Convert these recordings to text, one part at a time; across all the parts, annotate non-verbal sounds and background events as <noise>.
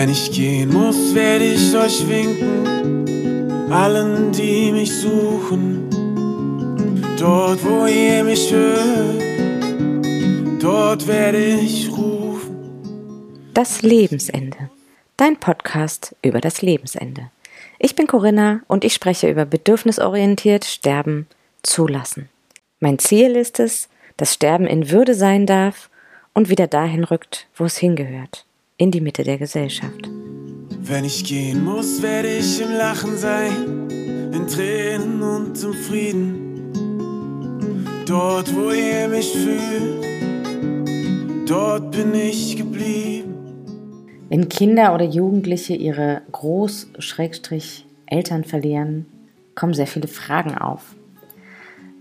Wenn ich gehen muss, werde ich euch winken, allen, die mich suchen. Dort, wo ihr mich hört, dort werde ich rufen. Das Lebensende. Dein Podcast über das Lebensende. Ich bin Corinna und ich spreche über bedürfnisorientiert Sterben zulassen. Mein Ziel ist es, dass Sterben in Würde sein darf und wieder dahin rückt, wo es hingehört in die Mitte der Gesellschaft. Wenn ich gehen muss, werde ich im Lachen sein, in Tränen und im Frieden. Dort, wo ihr mich fühlt, dort bin ich geblieben. Wenn Kinder oder Jugendliche ihre Groß-Eltern verlieren, kommen sehr viele Fragen auf.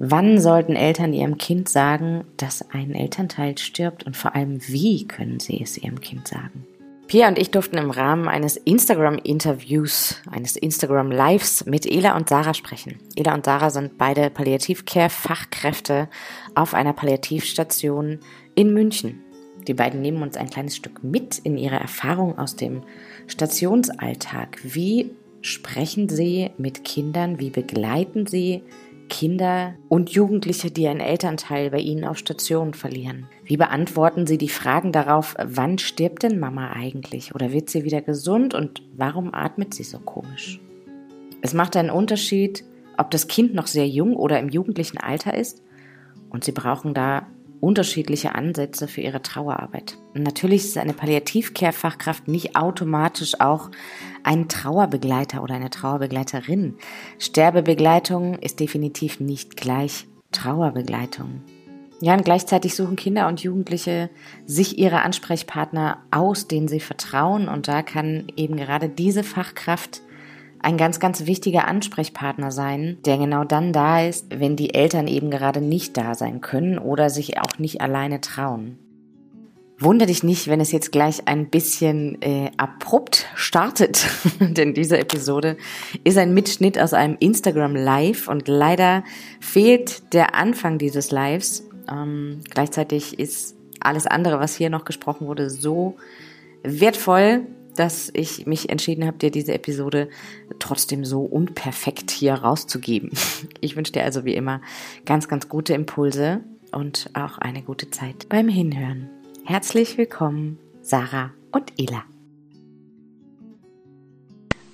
Wann sollten Eltern ihrem Kind sagen, dass ein Elternteil stirbt und vor allem wie können sie es ihrem Kind sagen? Pia und ich durften im Rahmen eines Instagram-Interviews, eines Instagram-Lives mit Ela und Sarah sprechen. Ela und Sarah sind beide Palliativcare-Fachkräfte auf einer Palliativstation in München. Die beiden nehmen uns ein kleines Stück mit in ihre Erfahrung aus dem Stationsalltag. Wie sprechen sie mit Kindern? Wie begleiten sie Kinder und Jugendliche, die einen Elternteil bei ihnen auf Stationen verlieren? Wie beantworten Sie die Fragen darauf, wann stirbt denn Mama eigentlich oder wird sie wieder gesund und warum atmet sie so komisch? Es macht einen Unterschied, ob das Kind noch sehr jung oder im jugendlichen Alter ist und Sie brauchen da unterschiedliche Ansätze für ihre Trauerarbeit. Natürlich ist eine Palliativcare-Fachkraft nicht automatisch auch ein Trauerbegleiter oder eine Trauerbegleiterin. Sterbebegleitung ist definitiv nicht gleich Trauerbegleitung. Ja, und gleichzeitig suchen Kinder und Jugendliche sich ihre Ansprechpartner aus, denen sie vertrauen. Und da kann eben gerade diese Fachkraft ein ganz, ganz wichtiger Ansprechpartner sein, der genau dann da ist, wenn die Eltern eben gerade nicht da sein können oder sich auch nicht alleine trauen. Wunder dich nicht, wenn es jetzt gleich ein bisschen äh, abrupt startet, <laughs> denn diese Episode ist ein Mitschnitt aus einem Instagram Live und leider fehlt der Anfang dieses Lives. Ähm, gleichzeitig ist alles andere, was hier noch gesprochen wurde, so wertvoll, dass ich mich entschieden habe, dir diese Episode trotzdem so unperfekt hier rauszugeben. <laughs> Ich wünsche dir also wie immer ganz, ganz gute Impulse und auch eine gute Zeit beim Hinhören. Herzlich willkommen, Sarah und Ela.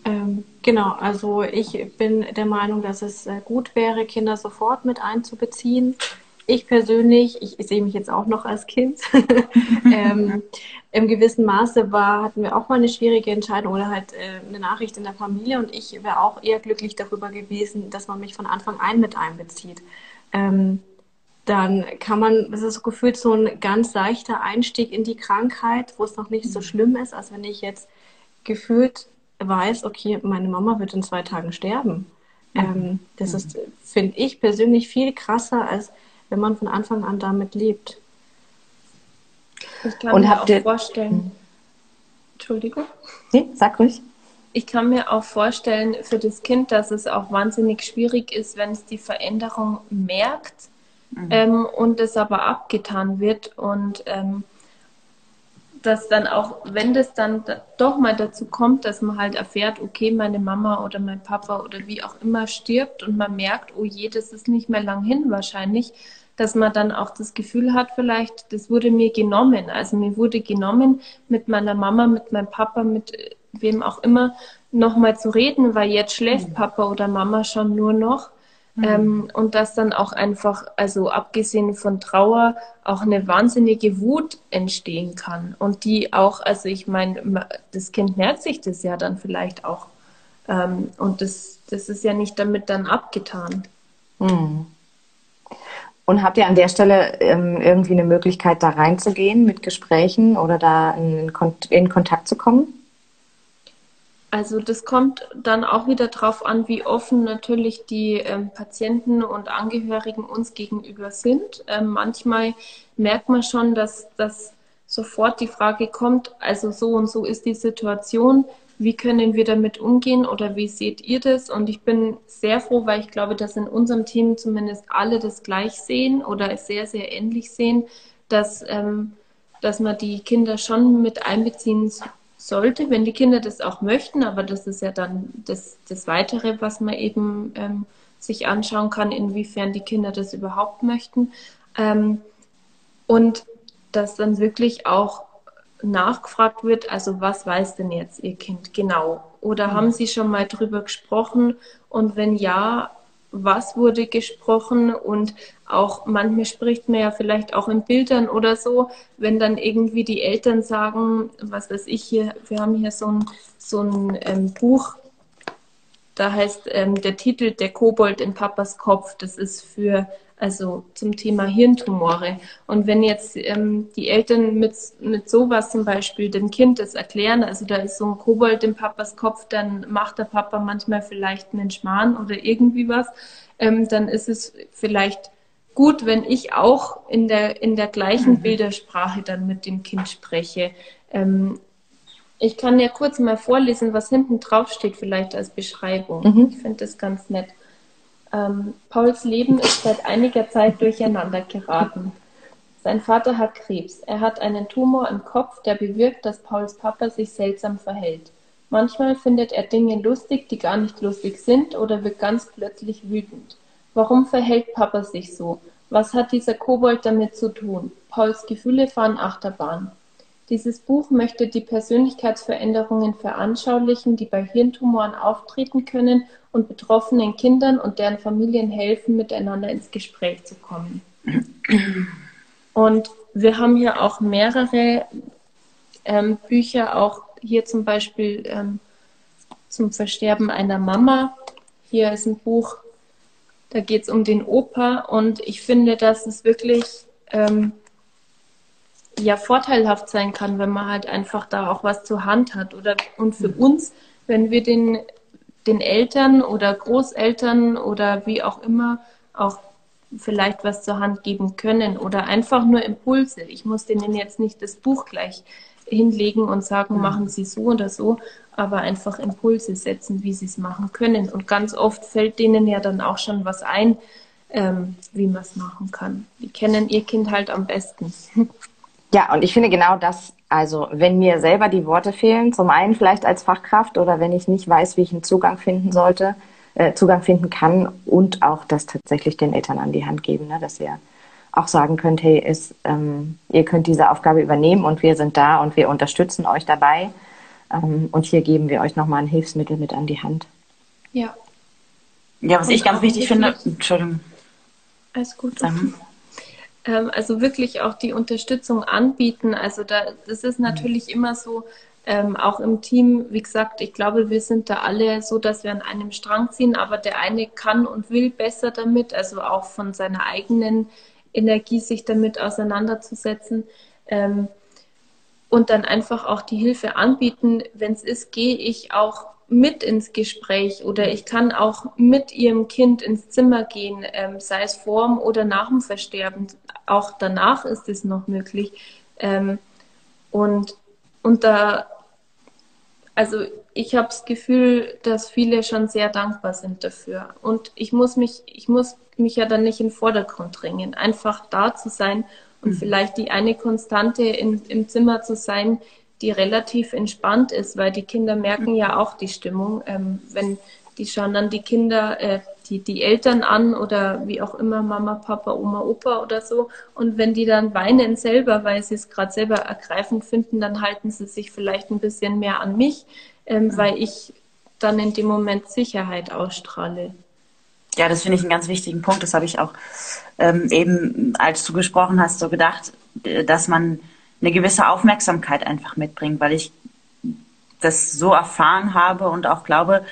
Ähm, genau, also ich bin der Meinung, dass es äh, gut wäre, Kinder sofort mit einzubeziehen ich persönlich, ich, ich, sehe mich jetzt auch noch als Kind, <laughs> ähm, im gewissen Maße war, hatten wir auch mal eine schwierige Entscheidung oder halt äh, eine Nachricht in der Familie und ich wäre auch eher glücklich darüber gewesen, dass man mich von Anfang an mit einbezieht. Ähm, dann kann man, das ist gefühlt so ein ganz leichter Einstieg in die Krankheit, wo es noch nicht so mhm. schlimm ist, als wenn ich jetzt gefühlt weiß, okay, meine Mama wird in zwei Tagen sterben. Mhm. Ähm, das mhm. ist, finde ich persönlich viel krasser, als wenn man von Anfang an damit lebt. Ich kann Und mir auch vorstellen. Hm. Entschuldigung. Nee, sag ruhig. Ich kann mir auch vorstellen für das Kind, dass es auch wahnsinnig schwierig ist, wenn es die Veränderung merkt mhm. ähm, und es aber abgetan wird und ähm, dass dann auch, wenn das dann doch mal dazu kommt, dass man halt erfährt, okay, meine Mama oder mein Papa oder wie auch immer stirbt und man merkt, oh je, das ist nicht mehr lang hin wahrscheinlich, dass man dann auch das Gefühl hat, vielleicht, das wurde mir genommen. Also mir wurde genommen, mit meiner Mama, mit meinem Papa, mit äh, wem auch immer, nochmal zu reden, weil jetzt schläft mhm. Papa oder Mama schon nur noch. Mhm. Ähm, und dass dann auch einfach, also abgesehen von Trauer, auch eine wahnsinnige Wut entstehen kann. Und die auch, also ich meine, das Kind merkt sich das ja dann vielleicht auch. Ähm, und das, das ist ja nicht damit dann abgetan. Mhm. Und habt ihr an der Stelle ähm, irgendwie eine Möglichkeit, da reinzugehen mit Gesprächen oder da in, in Kontakt zu kommen? Also das kommt dann auch wieder darauf an, wie offen natürlich die ähm, Patienten und Angehörigen uns gegenüber sind. Ähm, manchmal merkt man schon, dass, dass sofort die Frage kommt, also so und so ist die Situation, wie können wir damit umgehen oder wie seht ihr das? Und ich bin sehr froh, weil ich glaube, dass in unserem Team zumindest alle das gleich sehen oder sehr, sehr ähnlich sehen, dass, ähm, dass man die Kinder schon mit einbeziehen sollte, wenn die Kinder das auch möchten, aber das ist ja dann das, das Weitere, was man eben ähm, sich anschauen kann, inwiefern die Kinder das überhaupt möchten. Ähm, und dass dann wirklich auch nachgefragt wird, also was weiß denn jetzt Ihr Kind genau? Oder mhm. haben Sie schon mal drüber gesprochen? Und wenn ja, was wurde gesprochen? Und auch manchmal spricht man ja vielleicht auch in Bildern oder so, wenn dann irgendwie die Eltern sagen, was weiß ich hier, wir haben hier so ein, so ein ähm, Buch, da heißt ähm, der Titel Der Kobold in Papas Kopf. Das ist für also zum Thema Hirntumore. Und wenn jetzt ähm, die Eltern mit, mit sowas zum Beispiel dem Kind das erklären, also da ist so ein Kobold im Papas Kopf, dann macht der Papa manchmal vielleicht einen Schmarrn oder irgendwie was, ähm, dann ist es vielleicht gut, wenn ich auch in der, in der gleichen mhm. Bildersprache dann mit dem Kind spreche. Ähm, ich kann ja kurz mal vorlesen, was hinten drauf steht, vielleicht als Beschreibung. Mhm. Ich finde das ganz nett. Ähm, Pauls Leben ist seit einiger Zeit durcheinander geraten. Sein Vater hat Krebs. Er hat einen Tumor im Kopf, der bewirkt, dass Pauls Papa sich seltsam verhält. Manchmal findet er Dinge lustig, die gar nicht lustig sind, oder wird ganz plötzlich wütend. Warum verhält Papa sich so? Was hat dieser Kobold damit zu tun? Pauls Gefühle fahren Achterbahn. Dieses Buch möchte die Persönlichkeitsveränderungen veranschaulichen, die bei Hirntumoren auftreten können und betroffenen Kindern und deren Familien helfen, miteinander ins Gespräch zu kommen. Und wir haben hier auch mehrere ähm, Bücher, auch hier zum Beispiel ähm, zum Versterben einer Mama. Hier ist ein Buch, da geht es um den Opa und ich finde, dass es wirklich ähm, ja vorteilhaft sein kann, wenn man halt einfach da auch was zur Hand hat. Oder und für mhm. uns, wenn wir den, den Eltern oder Großeltern oder wie auch immer auch vielleicht was zur Hand geben können oder einfach nur Impulse. Ich muss denen jetzt nicht das Buch gleich hinlegen und sagen, mhm. machen Sie so oder so, aber einfach Impulse setzen, wie Sie es machen können. Und ganz oft fällt denen ja dann auch schon was ein, ähm, wie man es machen kann. Die kennen ihr Kind halt am besten. <laughs> Ja, und ich finde genau das, also wenn mir selber die Worte fehlen, zum einen vielleicht als Fachkraft oder wenn ich nicht weiß, wie ich einen Zugang finden sollte, äh, Zugang finden kann und auch das tatsächlich den Eltern an die Hand geben, ne, dass ihr auch sagen könnt, hey, ist, ähm, ihr könnt diese Aufgabe übernehmen und wir sind da und wir unterstützen euch dabei. Ähm, und hier geben wir euch nochmal ein Hilfsmittel mit an die Hand. Ja. Ja, was und ich ganz wichtig finde, Entschuldigung. Alles gut. Sagen ähm, also wirklich auch die Unterstützung anbieten. Also da, das ist natürlich immer so, ähm, auch im Team, wie gesagt, ich glaube, wir sind da alle so, dass wir an einem Strang ziehen, aber der eine kann und will besser damit, also auch von seiner eigenen Energie sich damit auseinanderzusetzen. Ähm, und dann einfach auch die Hilfe anbieten. Wenn es ist, gehe ich auch mit ins Gespräch oder ich kann auch mit ihrem Kind ins Zimmer gehen, ähm, sei es vorm oder nach dem Versterben. Auch danach ist es noch möglich. Ähm, und, und da, also ich habe das Gefühl, dass viele schon sehr dankbar sind dafür. Und ich muss mich, ich muss mich ja dann nicht in den Vordergrund drängen, einfach da zu sein und mhm. vielleicht die eine Konstante in, im Zimmer zu sein, die relativ entspannt ist, weil die Kinder merken ja auch die Stimmung. Ähm, wenn die schauen dann die Kinder, äh, die, die Eltern an oder wie auch immer, Mama, Papa, Oma, Opa oder so. Und wenn die dann weinen selber, weil sie es gerade selber ergreifend finden, dann halten sie sich vielleicht ein bisschen mehr an mich, ähm, mhm. weil ich dann in dem Moment Sicherheit ausstrahle. Ja, das finde ich einen ganz wichtigen Punkt. Das habe ich auch ähm, eben, als du gesprochen hast, so gedacht, dass man eine gewisse Aufmerksamkeit einfach mitbringt, weil ich das so erfahren habe und auch glaube,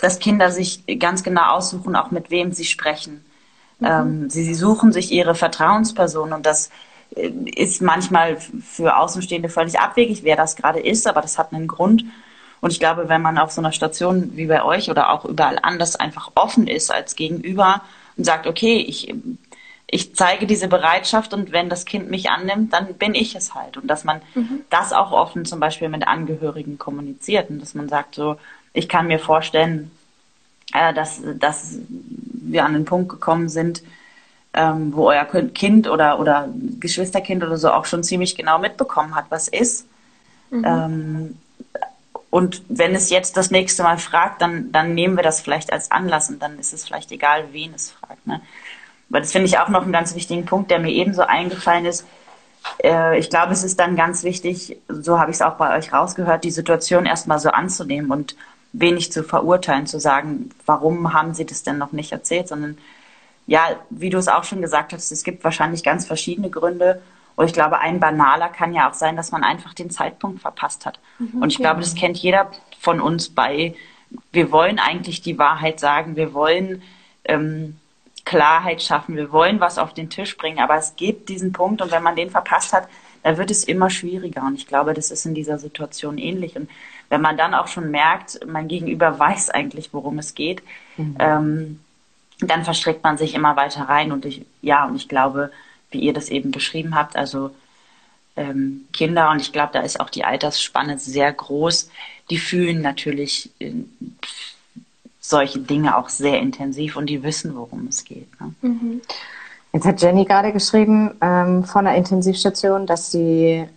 dass Kinder sich ganz genau aussuchen, auch mit wem sie sprechen. Mhm. Ähm, sie, sie suchen sich ihre Vertrauensperson und das äh, ist manchmal für Außenstehende völlig abwegig, wer das gerade ist, aber das hat einen Grund. Und ich glaube, wenn man auf so einer Station wie bei euch oder auch überall anders einfach offen ist als Gegenüber und sagt, okay, ich ich zeige diese Bereitschaft und wenn das Kind mich annimmt, dann bin ich es halt. Und dass man mhm. das auch offen zum Beispiel mit Angehörigen kommuniziert und dass man sagt, so, ich kann mir vorstellen, äh, dass, dass wir an den Punkt gekommen sind, ähm, wo euer Kind oder, oder Geschwisterkind oder so auch schon ziemlich genau mitbekommen hat, was ist. Mhm. Ähm, Und wenn es jetzt das nächste Mal fragt, dann, dann nehmen wir das vielleicht als Anlass und dann ist es vielleicht egal, wen es fragt. Ne? Weil das finde ich auch noch einen ganz wichtigen Punkt, der mir ebenso eingefallen ist. Äh, ich glaube, es ist dann ganz wichtig, so habe ich es auch bei euch rausgehört, die Situation erstmal so anzunehmen und wenig zu verurteilen, zu sagen, warum haben sie das denn noch nicht erzählt, sondern ja, wie du es auch schon gesagt hast, es gibt wahrscheinlich ganz verschiedene Gründe. Und ich glaube, ein banaler kann ja auch sein, dass man einfach den Zeitpunkt verpasst hat. Mhm, und ich glaube, das kennt jeder von uns bei, wir wollen eigentlich die Wahrheit sagen, wir wollen ähm, Klarheit schaffen, wir wollen was auf den Tisch bringen, aber es gibt diesen Punkt und wenn man den verpasst hat, dann wird es immer schwieriger. Und ich glaube, das ist in dieser Situation ähnlich. Und wenn man dann auch schon merkt, mein Gegenüber <laughs> weiß eigentlich, worum es geht, mhm. ähm, dann verstrickt man sich immer weiter rein. Und ich, ja, und ich glaube, wie ihr das eben beschrieben habt, also ähm, Kinder, und ich glaube, da ist auch die Altersspanne sehr groß, die fühlen natürlich äh, solche Dinge auch sehr intensiv und die wissen, worum es geht. Ne? Mhm. Jetzt hat Jenny gerade geschrieben ähm, von der Intensivstation, dass sie, äh,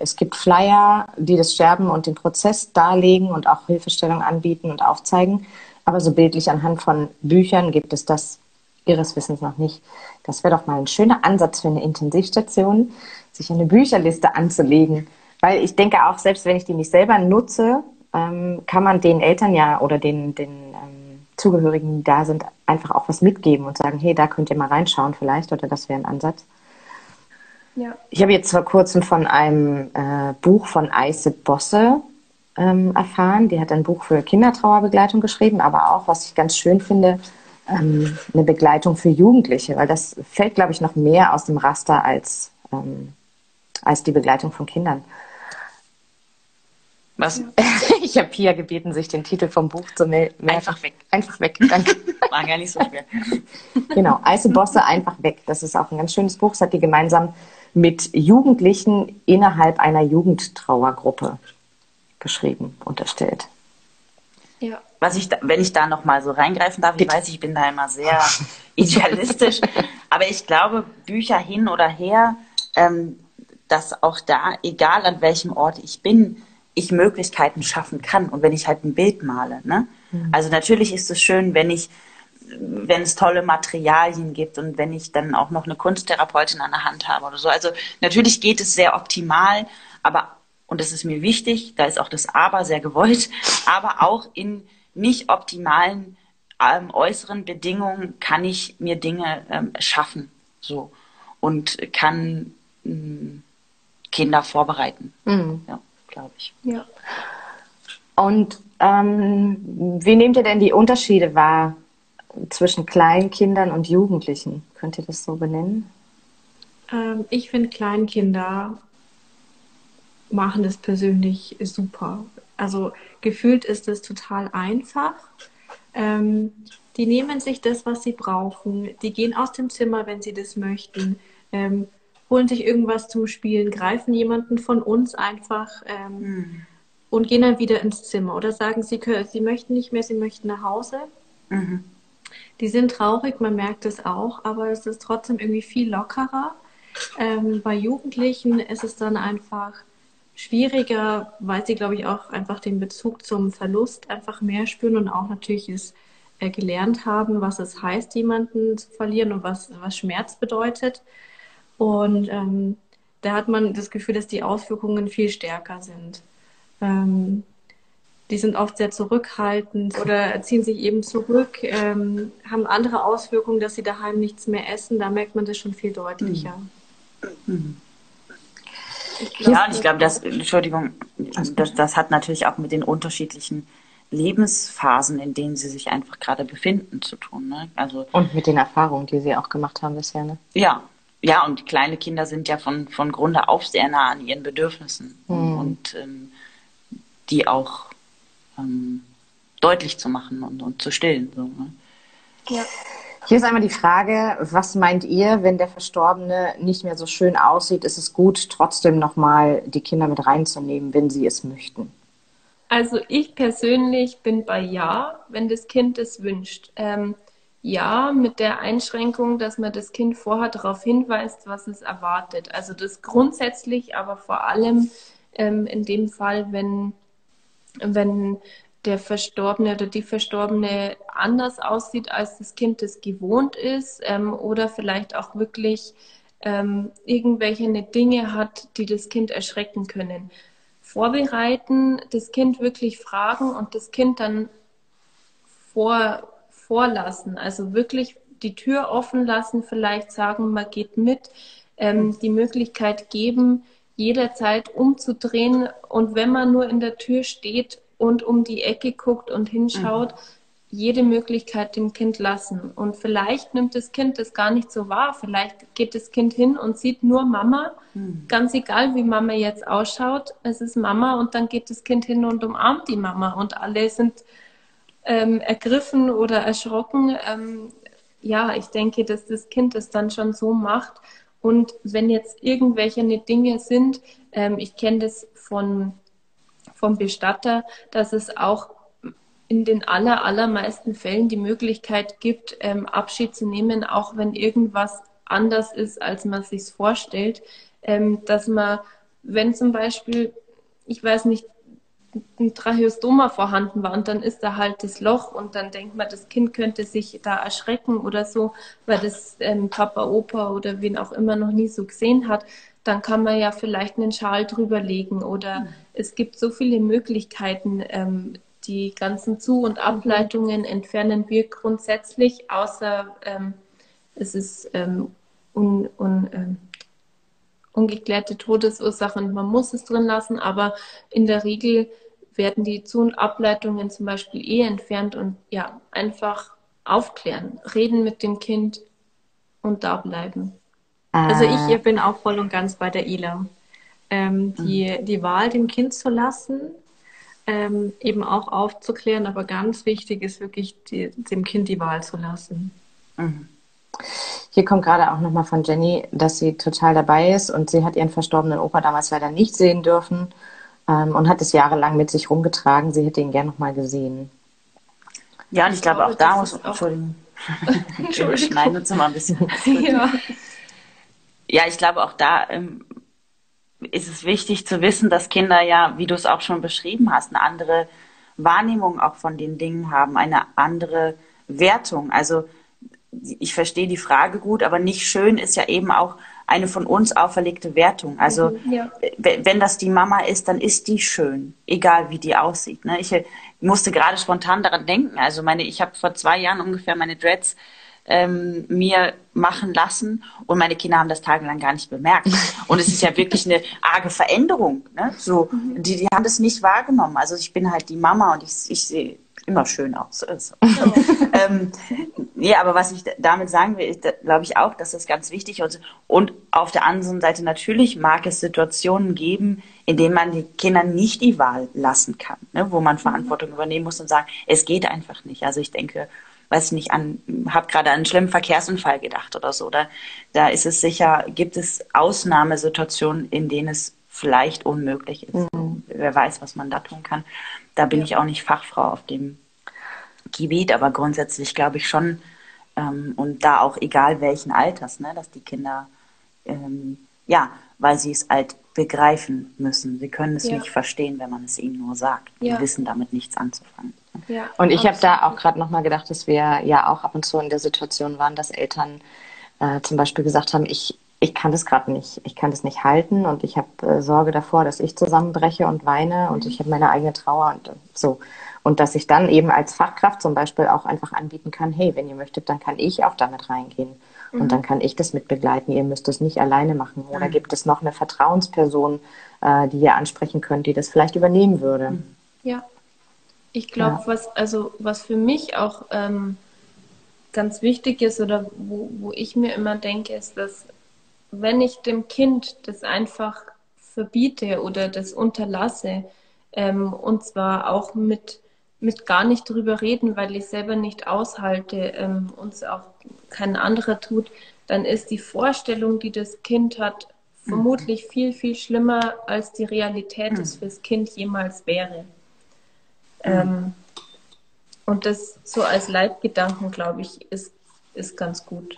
es gibt Flyer, die das Sterben und den Prozess darlegen und auch Hilfestellung anbieten und aufzeigen. Aber so bildlich anhand von Büchern gibt es das ihres Wissens noch nicht. Das wäre doch mal ein schöner Ansatz für eine Intensivstation, sich eine Bücherliste anzulegen. Weil ich denke auch, selbst wenn ich die nicht selber nutze, ähm, kann man den Eltern ja oder den, den ähm, Zugehörigen, die da sind, einfach auch was mitgeben und sagen, hey, da könnt ihr mal reinschauen vielleicht oder das wäre ein Ansatz. Ja. Ich habe jetzt vor kurzem von einem äh, Buch von Eise Bosse ähm, erfahren. Die hat ein Buch für Kindertrauerbegleitung geschrieben, aber auch, was ich ganz schön finde, ähm, eine Begleitung für Jugendliche, weil das fällt, glaube ich, noch mehr aus dem Raster als, ähm, als die Begleitung von Kindern. Was? <laughs> Ich habe Pia gebeten, sich den Titel vom Buch zu melden. Einfach weg. Einfach weg, danke. <laughs> War gar nicht so schwer. <laughs> Genau, Eise Bosse einfach weg. Das ist auch ein ganz schönes Buch. Das hat die gemeinsam mit Jugendlichen innerhalb einer Jugendtrauergruppe geschrieben und erstellt. Ja. Was ich, da, wenn ich da noch mal so reingreifen darf, ich weiß, ich bin da immer sehr idealistisch, aber ich glaube, Bücher hin oder her, ähm, dass auch da, egal an welchem Ort ich bin, ich Möglichkeiten schaffen kann und wenn ich halt ein Bild male. Ne? Mhm. Also natürlich ist es schön, wenn ich, wenn es tolle Materialien gibt und wenn ich dann auch noch eine Kunsttherapeutin an der Hand habe oder so. Also natürlich geht es sehr optimal, aber und das ist mir wichtig, da ist auch das Aber sehr gewollt, <laughs> aber auch in nicht optimalen ähm, äußeren Bedingungen kann ich mir Dinge ähm, schaffen, so und kann mh, mm, Kinder vorbereiten, mhm. ja, glaube ich. Ja. Und ähm, wie nehmt ihr denn die Unterschiede wahr zwischen Kleinkindern und Jugendlichen? Könnt ihr das so benennen? Ähm, ich finde Kleinkinder machen es persönlich super. Also gefühlt ist es total einfach. Ähm, die nehmen sich das, was sie brauchen. Die gehen aus dem Zimmer, wenn sie das möchten. Ähm, holen sich irgendwas zum Spielen, greifen jemanden von uns einfach ähm, mhm. und gehen dann wieder ins Zimmer. Oder sagen, sie, können, sie möchten nicht mehr, sie möchten nach Hause. Mhm. Die sind traurig, man merkt es auch, aber es ist trotzdem irgendwie viel lockerer. Ähm, bei Jugendlichen ist es dann einfach schwieriger, weil sie, glaube ich, auch einfach den Bezug zum Verlust einfach mehr spüren und auch natürlich es äh, gelernt haben, was es heißt, jemanden zu verlieren und was, was Schmerz bedeutet. Und ähm, da hat man das Gefühl, dass die Auswirkungen viel stärker sind. Ähm, die sind oft sehr zurückhaltend oder ziehen sich eben zurück, ähm, haben andere Auswirkungen, dass sie daheim nichts mehr essen. Da merkt man das schon viel deutlicher. Mhm. Ja, und ich glaube, das, Entschuldigung, das, das hat natürlich auch mit den unterschiedlichen Lebensphasen, in denen sie sich einfach gerade befinden, zu tun. Ne? Also, und mit den Erfahrungen, die sie auch gemacht haben bisher. Ne? Ja, ja, und kleine Kinder sind ja von, von Grunde auf sehr nah an ihren Bedürfnissen mhm. und ähm, die auch ähm, deutlich zu machen und, und zu stillen. So, ne? Ja. Hier ist einmal die Frage, was meint ihr, wenn der Verstorbene nicht mehr so schön aussieht, ist es gut, trotzdem nochmal die Kinder mit reinzunehmen, wenn sie es möchten? Also ich persönlich bin bei Ja, wenn das Kind es wünscht. Ähm, ja, mit der Einschränkung, dass man das Kind vorher darauf hinweist, was es erwartet. Also das grundsätzlich, aber vor allem ähm, in dem Fall, wenn wenn der Verstorbene oder die Verstorbene anders aussieht, als das Kind es gewohnt ist ähm, oder vielleicht auch wirklich ähm, irgendwelche Dinge hat, die das Kind erschrecken können. Vorbereiten, das Kind wirklich fragen und das Kind dann vor, vorlassen. Also wirklich die Tür offen lassen, vielleicht sagen, man geht mit, ähm, die Möglichkeit geben, jederzeit umzudrehen und wenn man nur in der Tür steht und um die Ecke guckt und hinschaut, mhm. jede Möglichkeit dem Kind lassen. Und vielleicht nimmt das Kind das gar nicht so wahr. Vielleicht geht das Kind hin und sieht nur Mama, mhm. ganz egal wie Mama jetzt ausschaut. Es ist Mama und dann geht das Kind hin und umarmt die Mama und alle sind ähm, ergriffen oder erschrocken. Ähm, ja, ich denke, dass das Kind es dann schon so macht. Und wenn jetzt irgendwelche Dinge sind, ähm, ich kenne das von vom Bestatter, dass es auch in den aller, allermeisten Fällen die Möglichkeit gibt, ähm, Abschied zu nehmen, auch wenn irgendwas anders ist, als man sich vorstellt. Ähm, dass man, wenn zum Beispiel, ich weiß nicht, ein Tracheostoma vorhanden war und dann ist da halt das Loch und dann denkt man, das Kind könnte sich da erschrecken oder so, weil das ähm, Papa, Opa oder wen auch immer noch nie so gesehen hat, dann kann man ja vielleicht einen Schal drüberlegen oder mhm. es gibt so viele Möglichkeiten. Ähm, die ganzen Zu- und Ableitungen entfernen wir grundsätzlich, außer ähm, es ist ähm, un, un, ähm, ungeklärte Todesursache und man muss es drin lassen, aber in der Regel werden die Zu- und Ableitungen zum Beispiel eh entfernt und ja, einfach aufklären, reden mit dem Kind und da bleiben. Also ich äh. bin auch voll und ganz bei der Ila. Ähm, die, mhm. die Wahl dem Kind zu lassen, ähm, eben auch aufzuklären, aber ganz wichtig ist wirklich, die, dem Kind die Wahl zu lassen. Mhm. Hier kommt gerade auch nochmal von Jenny, dass sie total dabei ist und sie hat ihren verstorbenen Opa damals leider nicht sehen dürfen ähm, und hat es jahrelang mit sich rumgetragen. Sie hätte ihn gern nochmal gesehen. Ja, und ich, ich glaube, glaube, auch da muss, Entschuldigung, <laughs> <laughs> Entschuldigung. wir schneiden uns mal ein bisschen. ja ja, ich glaube auch da ähm, ist es wichtig zu wissen, dass Kinder ja, wie du es auch schon beschrieben hast, eine andere Wahrnehmung auch von den Dingen haben, eine andere Wertung. Also ich verstehe die Frage gut, aber nicht schön ist ja eben auch eine von uns auferlegte Wertung. Also mhm, ja. wenn das die Mama ist, dann ist die schön, egal wie die aussieht. Ne? Ich musste gerade spontan daran denken. Also meine, ich habe vor zwei Jahren ungefähr meine Dreads ähm, mir machen lassen und meine Kinder haben das tagelang gar nicht bemerkt. <laughs> Und es ist ja wirklich eine arge Veränderung. Ne? So, mhm. die, die haben das nicht wahrgenommen. Also ich bin halt die Mama und ich, ich sehe immer schön aus. Also, <laughs> ähm, ja, aber was ich damit sagen will, ist, glaube ich auch, dass das ganz wichtig ist. Und auf der anderen Seite natürlich mag es Situationen geben, in denen man die Kinder nicht die Wahl lassen kann, ne? wo man mhm. Verantwortung übernehmen muss und sagen, es geht einfach nicht. Also ich denke, weiß ich nicht, an, habe gerade an einen schlimmen Verkehrsunfall gedacht oder so. Da, da ist es sicher, gibt es Ausnahmesituationen, in denen es vielleicht unmöglich ist. Mhm. Wer weiß, was man da tun kann. Da bin ja. ich auch nicht Fachfrau auf dem Gebiet, aber grundsätzlich glaube ich schon, ähm, und da auch egal welchen Alters, ne, dass die Kinder, ähm, ja, weil sie es halt begreifen müssen. Sie können es ja. nicht verstehen, wenn man es ihnen nur sagt. Ja. Die wissen damit nichts anzufangen. Ja, und ich habe da auch gerade nochmal gedacht, dass wir ja auch ab und zu in der Situation waren, dass Eltern äh, zum Beispiel gesagt haben, ich, ich kann das gerade nicht, ich kann das nicht halten und ich habe äh, Sorge davor, dass ich zusammenbreche und weine und ich habe meine eigene Trauer und äh, so. Und dass ich dann eben als Fachkraft zum Beispiel auch einfach anbieten kann, hey, wenn ihr möchtet, dann kann ich auch damit reingehen. Mhm. Und dann kann ich das mit begleiten. Ihr müsst es nicht alleine machen. Oder mhm. gibt es noch eine Vertrauensperson, äh, die ihr ansprechen könnt, die das vielleicht übernehmen würde? Ja, ich glaube, ja. was, also, was für mich auch ähm, ganz wichtig ist oder wo, wo ich mir immer denke, ist, dass wenn ich dem Kind das einfach verbiete oder das unterlasse, ähm, und zwar auch mit, mit gar nicht drüber reden, weil ich selber nicht aushalte ähm, und es auch kein anderer tut, dann ist die Vorstellung, die das Kind hat, vermutlich viel, viel schlimmer, als die Realität es fürs Kind jemals wäre. Ähm, und das so als Leitgedanken, glaube ich, ist, ist ganz gut.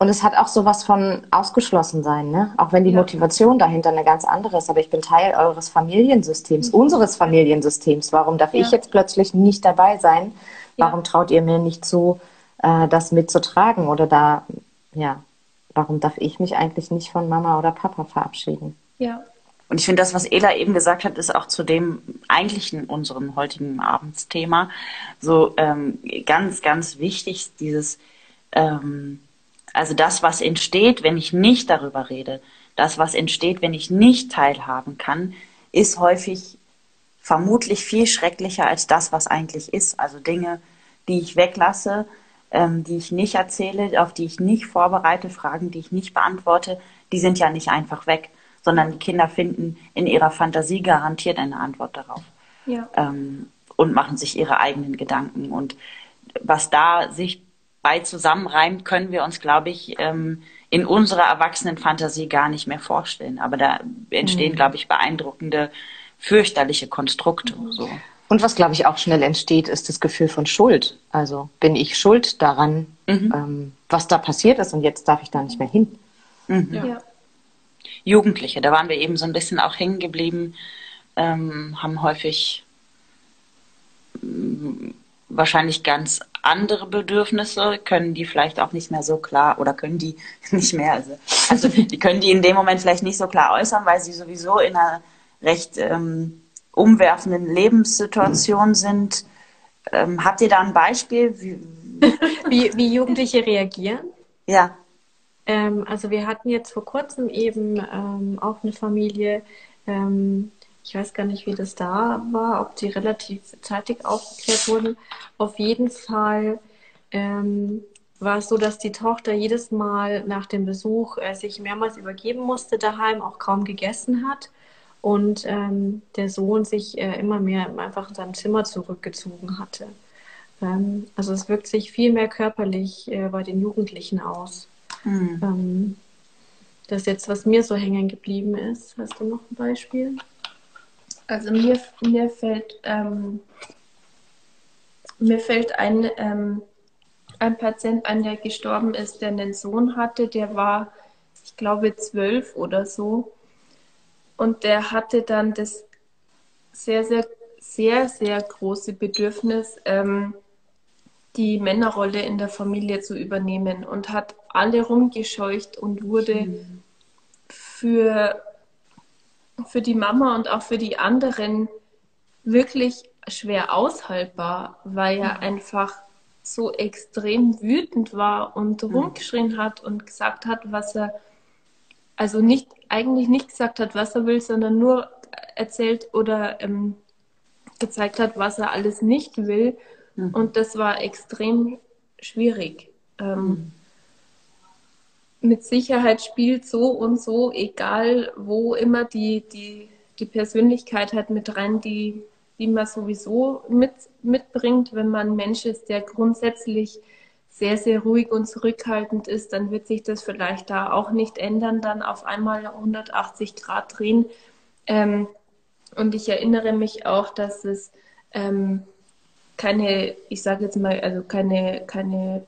Und es hat auch sowas von ausgeschlossen sein, ne? Auch wenn die Ja. Motivation dahinter eine ganz andere ist. Aber ich bin Teil eures Familiensystems, unseres Familiensystems. Warum darf ich Ja. jetzt plötzlich nicht dabei sein? Ja. Warum traut ihr mir nicht zu, äh, das mitzutragen? Oder da, ja, warum darf ich mich eigentlich nicht von Mama oder Papa verabschieden? Ja. Und ich finde, das, was Ela eben gesagt hat, ist auch zu dem eigentlichen unserem heutigen Abendsthema so ähm, ganz, ganz wichtig, dieses, ähm, also das, was entsteht, wenn ich nicht darüber rede, das, was entsteht, wenn ich nicht teilhaben kann, ist häufig vermutlich viel schrecklicher als das, was eigentlich ist. Also Dinge, die ich weglasse, ähm, die ich nicht erzähle, auf die ich nicht vorbereite, Fragen, die ich nicht beantworte, die sind ja nicht einfach weg, sondern die Kinder finden in ihrer Fantasie garantiert eine Antwort darauf Ja. ähm, und machen sich ihre eigenen Gedanken. Und was da sich bei zusammenreimt, können wir uns, glaube ich, ähm, in unserer Erwachsenenfantasie gar nicht mehr vorstellen. Aber da entstehen, glaube ich, beeindruckende, fürchterliche Konstrukte. So. Und was, glaube ich, auch schnell entsteht, ist das Gefühl von Schuld. Also bin ich schuld daran, ähm, was da passiert ist und jetzt darf ich da nicht mehr hin. Ja. Jugendliche, da waren wir eben so ein bisschen auch hängen geblieben, ähm, haben häufig wahrscheinlich ganz andere Bedürfnisse, können die vielleicht auch nicht mehr so klar oder können die <laughs> nicht mehr, also, also die können die in dem Moment vielleicht nicht so klar äußern, weil sie sowieso in einer recht ähm, umwerfenden Lebenssituation sind. Ähm, habt ihr da ein Beispiel? Wie, <laughs> Wie, wie Jugendliche reagieren? ja, Ähm, also wir hatten jetzt vor kurzem eben ähm, auch eine Familie, ähm, ich weiß gar nicht, wie das da war, ob die relativ zeitig aufgeklärt wurden. Auf jeden Fall ähm, war es so, dass die Tochter jedes Mal nach dem Besuch äh, sich mehrmals übergeben musste daheim, auch kaum gegessen hat und ähm, der Sohn sich äh, immer mehr einfach in seinem Zimmer zurückgezogen hatte. Ähm, also es wirkt sich viel mehr körperlich äh, bei den Jugendlichen aus. hm. Ähm, das ist jetzt, was mir so hängen geblieben ist. Hast du noch ein Beispiel? Also mir, mir fällt ähm, mir fällt ein, ähm, ein Patient ein, der gestorben ist, der einen Sohn hatte, der war, ich glaube, zwölf oder so. Und der hatte dann das sehr, sehr, sehr, sehr große Bedürfnis, ähm, die Männerrolle in der Familie zu übernehmen und hat alle rumgescheucht und wurde für, für die Mama und auch für die anderen wirklich schwer aushaltbar, weil er einfach so extrem wütend war und rumgeschrien hat und gesagt hat, was er, also nicht, eigentlich nicht gesagt hat, was er will, sondern nur erzählt oder ähm, gezeigt hat, was er alles nicht will. Und das war extrem schwierig. Ähm, Mit Sicherheit spielt so und so, egal wo immer die, die, die Persönlichkeit halt mit rein, die, die man sowieso mit, mitbringt. Wenn man ein Mensch ist, der grundsätzlich sehr, sehr ruhig und zurückhaltend ist, dann wird sich das vielleicht da auch nicht ändern, dann auf einmal 180 Grad drehen. Ähm, und ich erinnere mich auch, dass es ähm, keine, ich sage jetzt mal, also keine, keine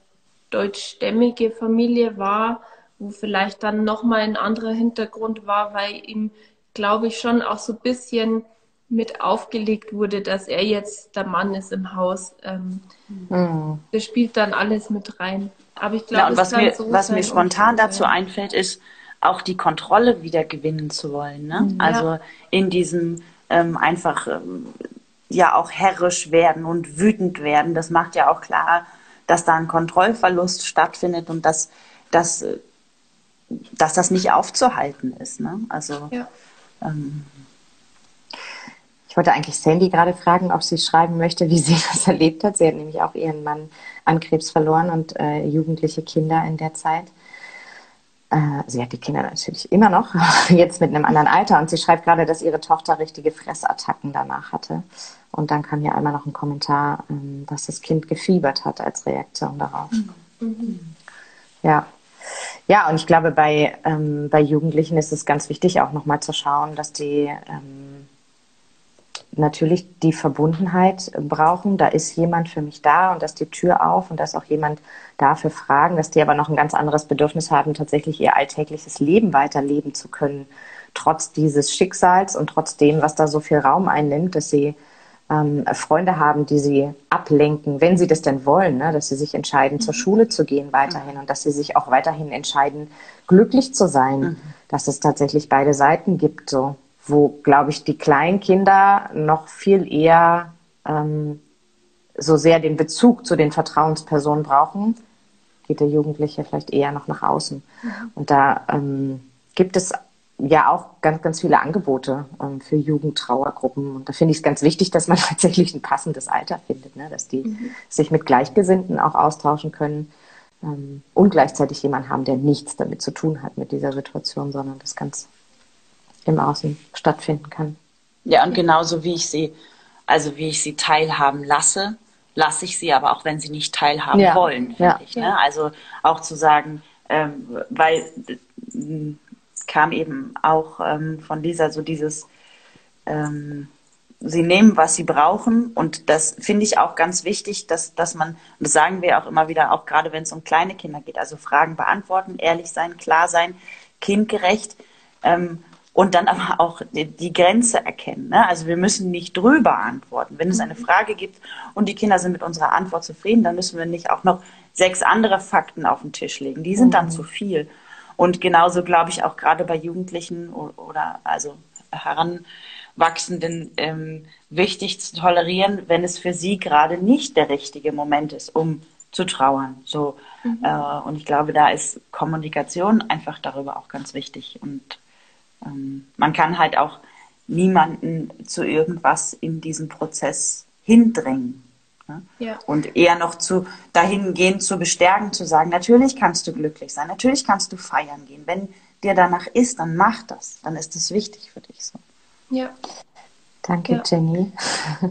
deutschstämmige Familie war, wo vielleicht dann nochmal ein anderer Hintergrund war, weil ihm, glaube ich, schon auch so ein bisschen mit aufgelegt wurde, dass er jetzt der Mann ist im Haus. Ähm, Hm. das spielt dann alles mit rein. Aber ich Ja, glaube, und es was mir, so was mir und spontan dazu sein. einfällt, ist auch die Kontrolle wieder gewinnen zu wollen. Ne? Mhm. Also in diesem ähm, einfach ähm, ja auch herrisch werden und wütend werden. Das macht ja auch klar, dass da ein Kontrollverlust stattfindet und dass, dass, äh, dass das nicht aufzuhalten ist. Ne? Also Ja. ähm, Ich wollte eigentlich Sandy gerade fragen, ob sie schreiben möchte, wie sie <laughs> das erlebt hat. Sie hat nämlich auch ihren Mann an Krebs verloren und äh, jugendliche Kinder in der Zeit. Äh, sie hat die Kinder natürlich immer noch, <laughs> jetzt mit einem anderen Alter. Und sie schreibt gerade, dass ihre Tochter richtige Fressattacken danach hatte. Und dann kam hier einmal noch ein Kommentar, ähm, dass das Kind gefiebert hat als Reaktion darauf. Ja. Ja, und ich glaube, bei, ähm, bei Jugendlichen ist es ganz wichtig, auch nochmal zu schauen, dass die ähm, natürlich die Verbundenheit brauchen. Da ist jemand für mich da und dass die Tür auf und da ist auch jemand da für Fragen, dass die aber noch ein ganz anderes Bedürfnis haben, tatsächlich ihr alltägliches Leben weiterleben zu können, trotz dieses Schicksals und trotz dem, was da so viel Raum einnimmt, dass sie ähm, Freunde haben, die sie ablenken, wenn sie das denn wollen, ne? dass sie sich entscheiden, mhm. zur Schule zu gehen weiterhin und dass sie sich auch weiterhin entscheiden, glücklich zu sein, mhm. dass es tatsächlich beide Seiten gibt, so wo, glaube ich, die Kleinkinder noch viel eher ähm, so sehr den Bezug zu den Vertrauenspersonen brauchen, geht der Jugendliche vielleicht eher noch nach außen. Mhm. Und da ähm, gibt es ja auch ganz, ganz viele Angebote ähm, für Jugendtrauergruppen. Und da finde ich es ganz wichtig, dass man <laughs> tatsächlich ein passendes Alter findet, ne? dass die mhm. sich mit Gleichgesinnten auch austauschen können ähm, und gleichzeitig jemanden haben, der nichts damit zu tun hat mit dieser Situation, sondern das ganz im Außen stattfinden kann. Ja, und genauso wie ich sie, also wie ich sie teilhaben lasse, lasse ich sie aber auch, wenn sie nicht teilhaben ja. wollen, finde ja. ich. Ne? Also auch zu sagen, ähm, weil äh, kam eben auch ähm, von Lisa so dieses, ähm, sie nehmen, was sie brauchen. Und das finde ich auch ganz wichtig, dass, dass man, und das sagen wir auch immer wieder, auch gerade wenn es um kleine Kinder geht, also Fragen beantworten, ehrlich sein, klar sein, kindgerecht. Ähm, und dann aber auch die Grenze erkennen. Ne? Also wir müssen nicht drüber antworten. Wenn es eine mhm. Frage gibt und die Kinder sind mit unserer Antwort zufrieden, dann müssen wir nicht auch noch sechs andere Fakten auf den Tisch legen. Die sind mhm. dann zu viel. Und genauso glaube ich auch gerade bei Jugendlichen oder also Heranwachsenden ähm, wichtig zu tolerieren, wenn es für sie gerade nicht der richtige Moment ist, um zu trauern. So mhm. äh, und ich glaube, da ist Kommunikation einfach darüber auch ganz wichtig und ähm, man kann halt auch niemanden zu irgendwas in diesem Prozess hindrängen. Ne? Ja. Und eher noch zu dahingehend zu bestärken, zu sagen, natürlich kannst du glücklich sein, natürlich kannst du feiern gehen. Wenn dir danach ist, dann mach das. Dann ist es wichtig für dich so. Ja. Danke, ja. Jenny.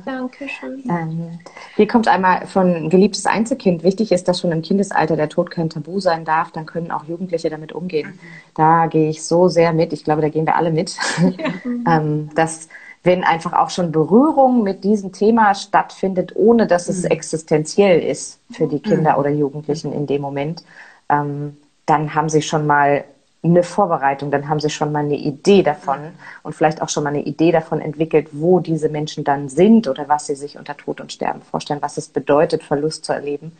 Dankeschön. <laughs> ähm, hier kommt einmal von geliebtes Einzelkind. Wichtig ist, dass schon im Kindesalter der Tod kein Tabu sein darf. Dann können auch Jugendliche damit umgehen. Mhm. Da gehe ich so sehr mit. Ich glaube, da gehen wir alle mit. Ja. <laughs> ähm, dass wenn einfach auch schon Berührung mit diesem Thema stattfindet, ohne dass es mhm. existenziell ist für die Kinder mhm. oder Jugendlichen in dem Moment, ähm, dann haben sie schon mal eine Vorbereitung, dann haben sie schon mal eine Idee davon und vielleicht auch schon mal eine Idee davon entwickelt, wo diese Menschen dann sind oder was sie sich unter Tod und Sterben vorstellen, was es bedeutet, Verlust zu erleben.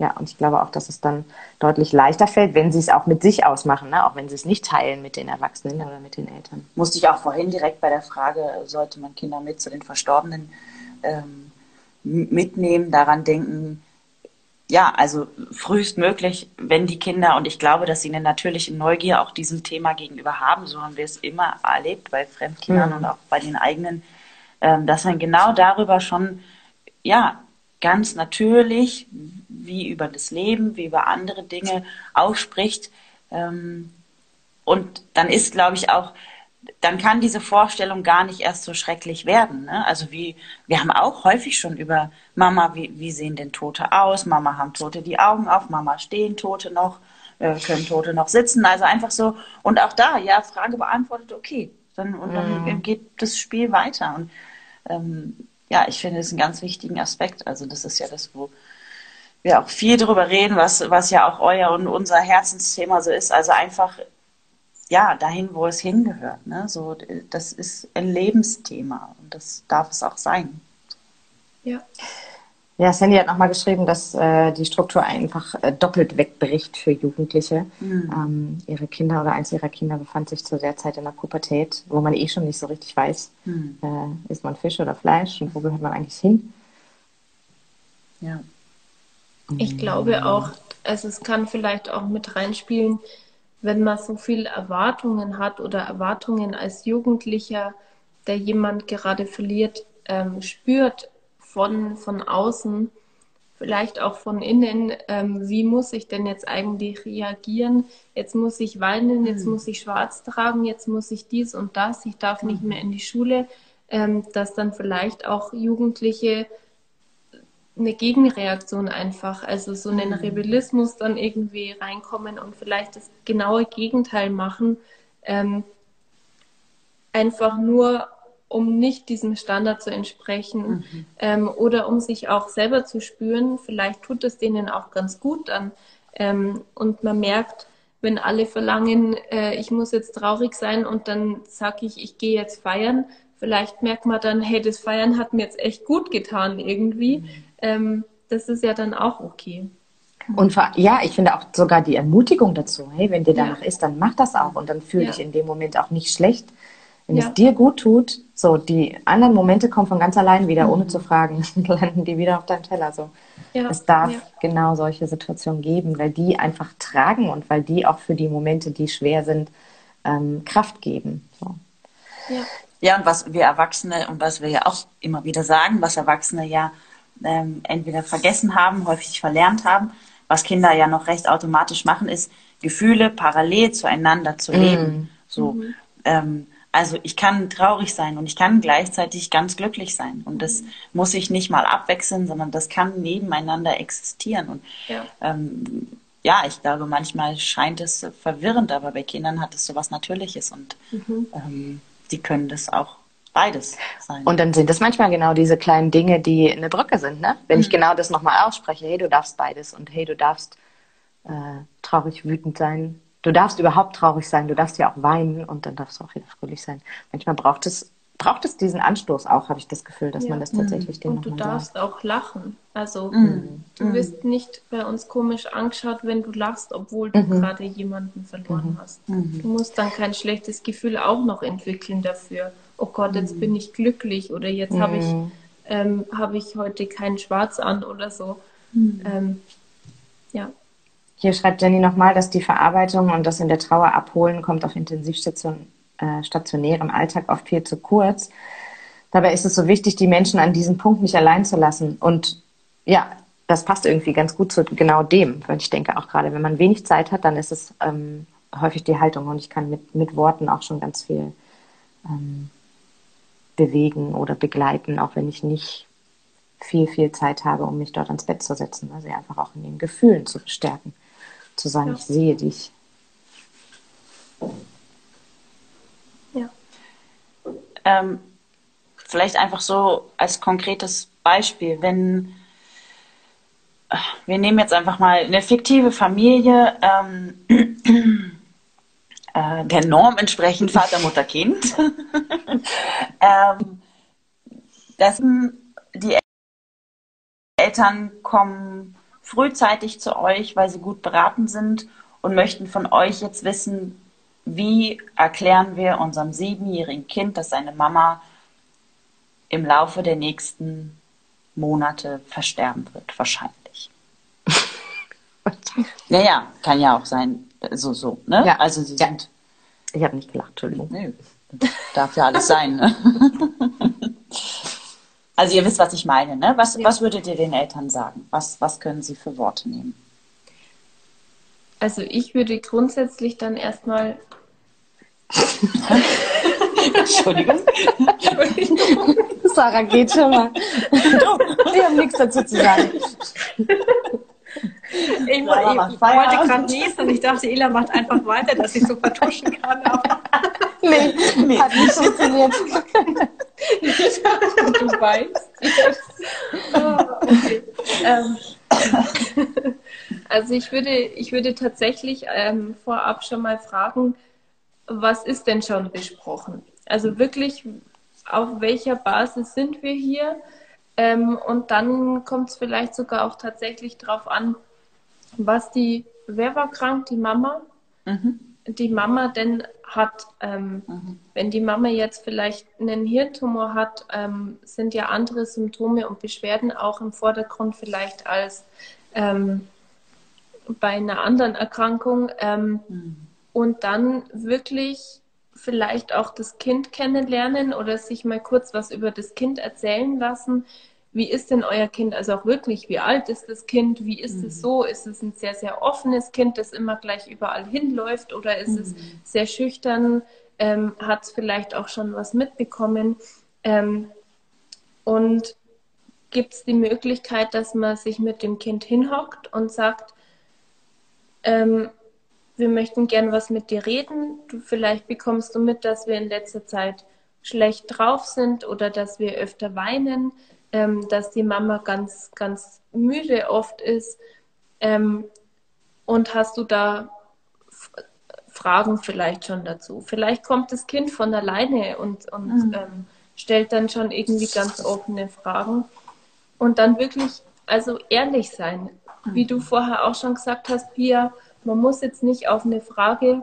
Ja, und ich glaube auch, dass es dann deutlich leichter fällt, wenn sie es auch mit sich ausmachen, ne? auch wenn sie es nicht teilen mit den Erwachsenen oder mit den Eltern. Musste ich auch vorhin direkt bei der Frage, sollte man Kinder mit zu den Verstorbenen ähm, mitnehmen, daran denken, ja, also frühestmöglich, wenn die Kinder, und ich glaube, dass sie eine natürliche Neugier auch diesem Thema gegenüber haben, so haben wir es immer erlebt bei Fremdkindern mhm. und auch bei den eigenen, ähm, dass man genau darüber schon, ja, ganz natürlich, wie über das Leben, wie über andere Dinge ausspricht. Ähm, und dann ist, glaube ich, auch dann kann diese Vorstellung gar nicht erst so schrecklich werden. Ne? Also wie, wir haben auch häufig schon über Mama, wie, wie sehen denn Tote aus? Mama haben Tote die Augen auf, Mama stehen Tote noch, äh, können Tote noch sitzen. Also einfach so, und auch da, ja, Frage beantwortet, okay. Dann, und dann mhm. geht das Spiel weiter. Und ähm, ja, ich finde es einen ganz wichtigen Aspekt. Also das ist ja das, wo wir auch viel drüber reden, was, was ja auch euer und unser Herzensthema so ist. Also einfach ja, dahin, wo es hingehört. Ne? So, das ist ein Lebensthema und das darf es auch sein. Ja. Ja, Sandy hat nochmal geschrieben, dass äh, die Struktur einfach äh, doppelt wegbricht für Jugendliche. Mhm. Ähm, ihre Kinder oder eins ihrer Kinder befand sich zu der Zeit in der Pubertät, wo man eh schon nicht so richtig weiß, mhm. äh, ist man Fisch oder Fleisch und wo gehört man eigentlich hin. Ja. Ich glaube auch, also es kann vielleicht auch mit reinspielen, wenn man so viel Erwartungen hat oder Erwartungen als Jugendlicher, der jemand gerade verliert, ähm, spürt von, von außen, vielleicht auch von innen, ähm, wie muss ich denn jetzt eigentlich reagieren? Jetzt muss ich weinen, jetzt mhm. muss ich schwarz tragen, jetzt muss ich dies und das, ich darf nicht mehr in die Schule, ähm, dass dann vielleicht auch Jugendliche eine Gegenreaktion einfach, also so einen mhm. Rebellismus dann irgendwie reinkommen und vielleicht das genaue Gegenteil machen. Ähm, einfach nur, um nicht diesem Standard zu entsprechen mhm. ähm, oder um sich auch selber zu spüren. Vielleicht tut es denen auch ganz gut dann. Ähm, und man merkt, wenn alle verlangen, äh, ich muss jetzt traurig sein und dann sage ich, ich gehe jetzt feiern, vielleicht merkt man dann, hey, das Feiern hat mir jetzt echt gut getan irgendwie. Mhm. Ähm, das ist ja dann auch okay. Und ja, ich finde auch sogar die Ermutigung dazu, hey, wenn dir danach ja. ist, dann mach das auch und dann fühle ja. dich in dem Moment auch nicht schlecht. Wenn ja. es dir gut tut, so die anderen Momente kommen von ganz allein wieder, mhm. ohne zu fragen, <laughs> landen die wieder auf deinem Teller. So. Es darf genau solche Situationen geben, weil die einfach tragen und weil die auch für die Momente, die schwer sind, ähm, Kraft geben. So. Ja. ja, und was wir Erwachsene und was wir ja auch immer wieder sagen, was Erwachsene ja ähm, entweder vergessen haben, häufig verlernt haben, was Kinder ja noch recht automatisch machen, ist Gefühle parallel zueinander zu leben. Mm. So, mhm. ähm, also ich kann traurig sein und ich kann gleichzeitig ganz glücklich sein. Und das muss ich nicht mal abwechseln, sondern das kann nebeneinander existieren. Und ja, ähm, ja ich glaube, manchmal scheint es verwirrend, aber bei Kindern hat es so was Natürliches und mhm. ähm, die können das auch beides sein. Und dann sind es manchmal genau diese kleinen Dinge, die eine Brücke sind, ne? Wenn mhm. ich genau das nochmal ausspreche, hey, du darfst beides und hey, du darfst äh, traurig, wütend sein. Du darfst überhaupt traurig sein, du darfst ja auch weinen und dann darfst du auch wieder fröhlich sein. Manchmal braucht es braucht es diesen Anstoß auch, habe ich das Gefühl, dass ja. man das tatsächlich mhm. dem Und du darfst sagt. auch lachen. Also mhm. du mhm. wirst nicht bei uns komisch angeschaut, wenn du lachst, obwohl du mhm. gerade jemanden verloren mhm. hast. Mhm. Du musst dann kein schlechtes Gefühl auch noch entwickeln dafür. Oh Gott, jetzt bin ich glücklich oder jetzt habe ich, ähm, hab ich heute keinen Schwarz an oder so. Ähm, ja. Hier schreibt Jenny nochmal, dass die Verarbeitung und das in der Trauer abholen kommt auf Intensivstationen äh, stationärem Alltag oft viel zu kurz. Dabei ist es so wichtig, die Menschen an diesem Punkt nicht allein zu lassen. Und ja, das passt irgendwie ganz gut zu genau dem. weil ich denke auch gerade, wenn man wenig Zeit hat, dann ist es ähm, häufig die Haltung. Und ich kann mit, mit Worten auch schon ganz viel ähm, bewegen oder begleiten, auch wenn ich nicht viel, viel Zeit habe, um mich dort ans Bett zu setzen. Also einfach auch in den Gefühlen zu bestärken. Zu sagen, ja. ich sehe dich. Ähm, vielleicht einfach so als konkretes Beispiel, wenn wir nehmen jetzt einfach mal eine fiktive Familie, ähm, <clears throat> äh, der Norm entsprechend Vater, Mutter, Kind. <laughs> ähm, das, die Eltern kommen frühzeitig zu euch, weil sie gut beraten sind und möchten von euch jetzt wissen, wie erklären wir unserem siebenjährigen Kind, dass seine Mama im Laufe der nächsten Monate versterben wird? Wahrscheinlich. <laughs> naja, kann ja auch sein. So, so, ne? Ja. Also sie sind. Ich habe nicht gelacht, Entschuldigung. Nee, darf ja alles sein, ne? <laughs> Also ihr wisst, was ich meine, ne? Was, ja. was würdet ihr den Eltern sagen? Was, was können sie für Worte nehmen? Also ich würde grundsätzlich dann erstmal <laughs> Entschuldigung. Entschuldigung. Sarah geht schon mal. Wir haben nichts dazu zu sagen. Ich, ich wollte gerade niesen und ich dachte, Ela macht einfach weiter, dass ich so vertuschen kann. Aber nee, nee, hat nicht funktioniert. <laughs> du weißt jetzt. Oh, okay. ähm, also ich würde, ich würde tatsächlich ähm, vorab schon mal fragen, was ist denn schon besprochen? Also wirklich, auf welcher Basis sind wir hier? Ähm, und dann kommt es vielleicht sogar auch tatsächlich darauf an, was die, wer war krank? Die Mama? Mhm. Die Mama denn hat, ähm, mhm. wenn die Mama jetzt vielleicht einen Hirntumor hat, ähm, sind ja andere Symptome und Beschwerden auch im Vordergrund vielleicht als ähm, bei einer anderen Erkrankung. Ähm, mhm und dann wirklich vielleicht auch das Kind kennenlernen oder sich mal kurz was über das Kind erzählen lassen. Wie ist denn euer Kind? Also auch wirklich, wie alt ist das Kind? Wie ist mhm. es so? Ist es ein sehr, sehr offenes Kind, das immer gleich überall hinläuft oder ist mhm. es sehr schüchtern? Ähm, Hat es vielleicht auch schon was mitbekommen? Ähm, und gibt es die Möglichkeit, dass man sich mit dem Kind hinhockt und sagt, ähm, wir möchten gern was mit dir reden. Du, vielleicht bekommst du mit, dass wir in letzter Zeit schlecht drauf sind oder dass wir öfter weinen, ähm, dass die Mama ganz, ganz müde oft ist. Ähm, und hast du da Fragen vielleicht schon dazu? Vielleicht kommt das Kind von alleine und, und mhm. ähm, stellt dann schon irgendwie ganz offene Fragen. Und dann wirklich, also ehrlich sein. Mhm. Wie du vorher auch schon gesagt hast, Pia, man muss jetzt nicht auf eine Frage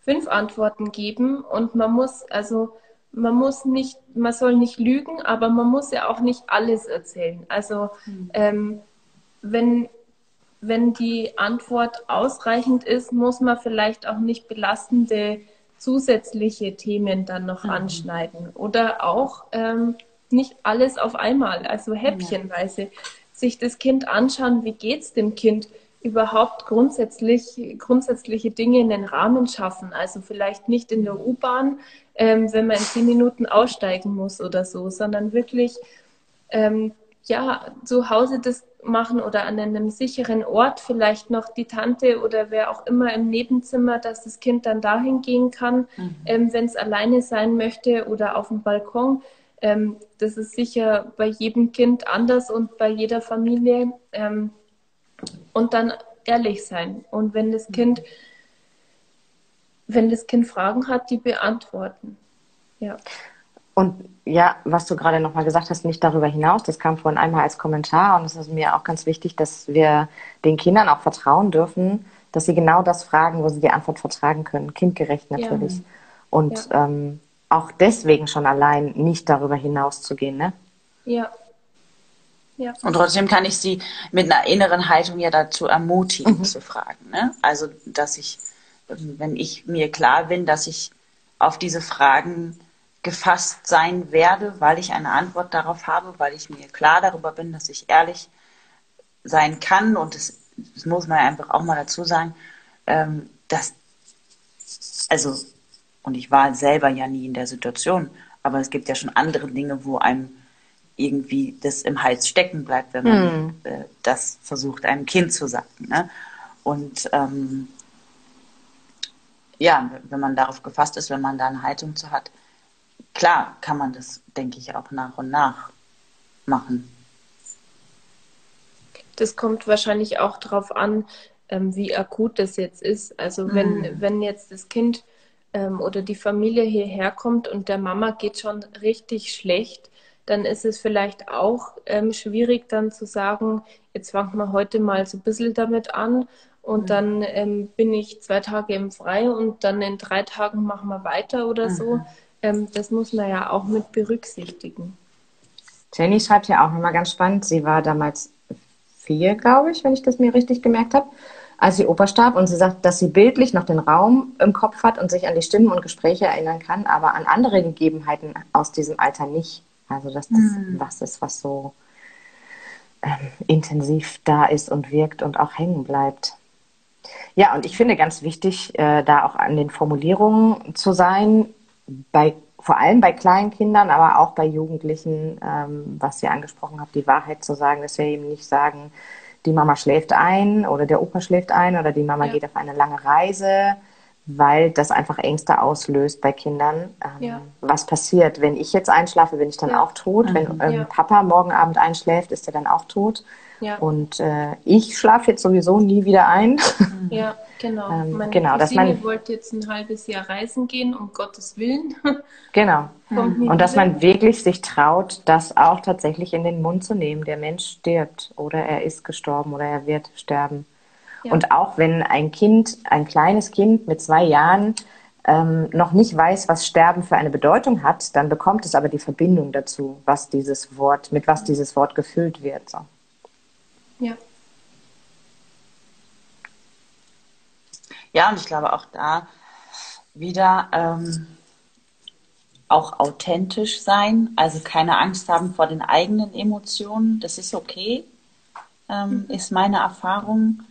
fünf Antworten geben und man muss, also man muss nicht, man soll nicht lügen, aber man muss ja auch nicht alles erzählen. Also mhm. ähm, wenn, wenn die Antwort ausreichend ist, muss man vielleicht auch nicht belastende zusätzliche Themen dann noch mhm. anschneiden oder auch ähm, nicht alles auf einmal, also häppchenweise. Sich das Kind anschauen, wie geht es dem Kind? überhaupt grundsätzlich, grundsätzliche Dinge in den Rahmen schaffen. Also vielleicht nicht in der U-Bahn, ähm, wenn man in zehn Minuten aussteigen muss oder so, sondern wirklich ähm, ja zu Hause das machen oder an einem sicheren Ort vielleicht noch die Tante oder wer auch immer im Nebenzimmer, dass das Kind dann dahin gehen kann, mhm. ähm, wenn es alleine sein möchte oder auf dem Balkon. Ähm, das ist sicher bei jedem Kind anders und bei jeder Familie. Ähm, und dann ehrlich sein. Und wenn das Kind, wenn das Kind Fragen hat, die beantworten. Ja. Und ja, was du gerade nochmal gesagt hast, nicht darüber hinaus, das kam vorhin einmal als Kommentar und es ist mir auch ganz wichtig, dass wir den Kindern auch vertrauen dürfen, dass sie genau das fragen, wo sie die Antwort vertragen können, kindgerecht natürlich. Ja. Und ja. Ähm, auch deswegen schon allein nicht darüber hinaus zu gehen, ne? Ja, ja. Und trotzdem kann ich sie mit einer inneren Haltung ja dazu ermutigen, mhm. zu fragen. Ne? Also, dass ich, wenn ich mir klar bin, dass ich auf diese Fragen gefasst sein werde, weil ich eine Antwort darauf habe, weil ich mir klar darüber bin, dass ich ehrlich sein kann und das, das muss man einfach auch mal dazu sagen, ähm, dass, also, und ich war selber ja nie in der Situation, aber es gibt ja schon andere Dinge, wo einem irgendwie das im Hals stecken bleibt, wenn man äh, das versucht, einem Kind zu sagen. Ne? Und ähm, ja, wenn man darauf gefasst ist, wenn man da eine Haltung zu hat, klar kann man das, denke ich, auch nach und nach machen. Das kommt wahrscheinlich auch darauf an, ähm, wie akut das jetzt ist. Also wenn, mhm. wenn jetzt das Kind ähm, oder die Familie hierher kommt und der Mama geht schon richtig schlecht, dann ist es vielleicht auch ähm, schwierig dann zu sagen, jetzt fangen wir heute mal so ein bisschen damit an und mhm. dann ähm, bin ich zwei Tage im Frei und dann in drei Tagen machen wir weiter oder mhm. so. Ähm, das muss man ja auch mit berücksichtigen. Jenny schreibt ja auch nochmal ganz spannend, sie war damals vier, glaube ich, wenn ich das mir richtig gemerkt habe, als sie Opa starb und sie sagt, dass sie bildlich noch den Raum im Kopf hat und sich an die Stimmen und Gespräche erinnern kann, aber an andere Gegebenheiten aus diesem Alter nicht. Also dass das mhm. was ist, was so ähm, intensiv da ist und wirkt und auch hängen bleibt. Ja, und ich finde ganz wichtig, äh, da auch an den Formulierungen zu sein, bei, vor allem bei kleinen Kindern, aber auch bei Jugendlichen, ähm, was ihr angesprochen habt, die Wahrheit zu sagen, dass wir eben nicht sagen, die Mama schläft ein oder der Opa schläft ein oder die Mama ja. geht auf eine lange Reise, weil das einfach Ängste auslöst bei Kindern. Ähm, ja. Was passiert, wenn ich jetzt einschlafe, bin ich dann ja. auch tot? Wenn ähm. Papa morgen Abend einschläft, ist er dann auch tot? Und äh, ich schlafe jetzt sowieso nie wieder ein. <laughs> Ja, genau. ähm, Meine genau, dass man wollte jetzt ein halbes Jahr reisen gehen, um Gottes Willen. <laughs> genau. Mhm. Und dass man wirklich sich traut, das auch tatsächlich in den Mund zu nehmen. Der Mensch stirbt oder er ist gestorben oder er wird sterben. Und auch wenn ein Kind, ein kleines Kind mit zwei Jahren ähm, noch nicht weiß, was Sterben für eine Bedeutung hat, dann bekommt es aber die Verbindung dazu, was dieses Wort, mit was dieses Wort gefüllt wird. So. Ja. Ja, und ich glaube auch da wieder ähm, auch authentisch sein, also keine Angst haben vor den eigenen Emotionen, das ist okay, ähm, mhm. ist meine Erfahrung.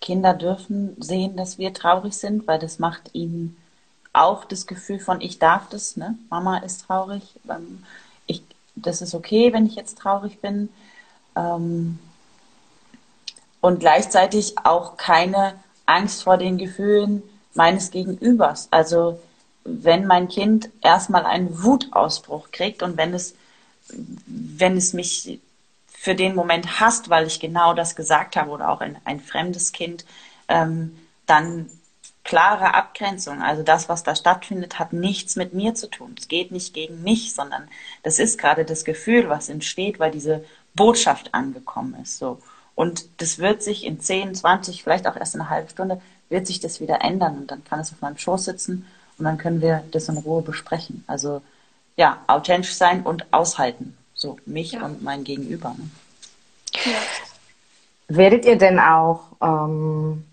Kinder dürfen sehen, dass wir traurig sind, weil das macht ihnen auch das Gefühl von, ich darf das, ne? Mama ist traurig, ähm, ich, das ist okay, wenn ich jetzt traurig bin. Ähm, und gleichzeitig auch keine Angst vor den Gefühlen meines Gegenübers. Also wenn mein Kind erstmal einen Wutausbruch kriegt und wenn es, wenn es mich für den Moment hasst, weil ich genau das gesagt habe oder auch ein, ein fremdes Kind, ähm, dann klare Abgrenzung. Also das, was da stattfindet, hat nichts mit mir zu tun. Es geht nicht gegen mich, sondern das ist gerade das Gefühl, was entsteht, weil diese Botschaft angekommen ist. So. Und das wird sich in 10, 20, vielleicht auch erst in einer halben Stunde, wird sich das wieder ändern und dann kann es auf meinem Schoß sitzen und dann können wir das in Ruhe besprechen. Also ja, authentisch sein und aushalten. So mich ja. und mein Gegenüber. Ne? Ja. Werdet ihr denn auch ähm,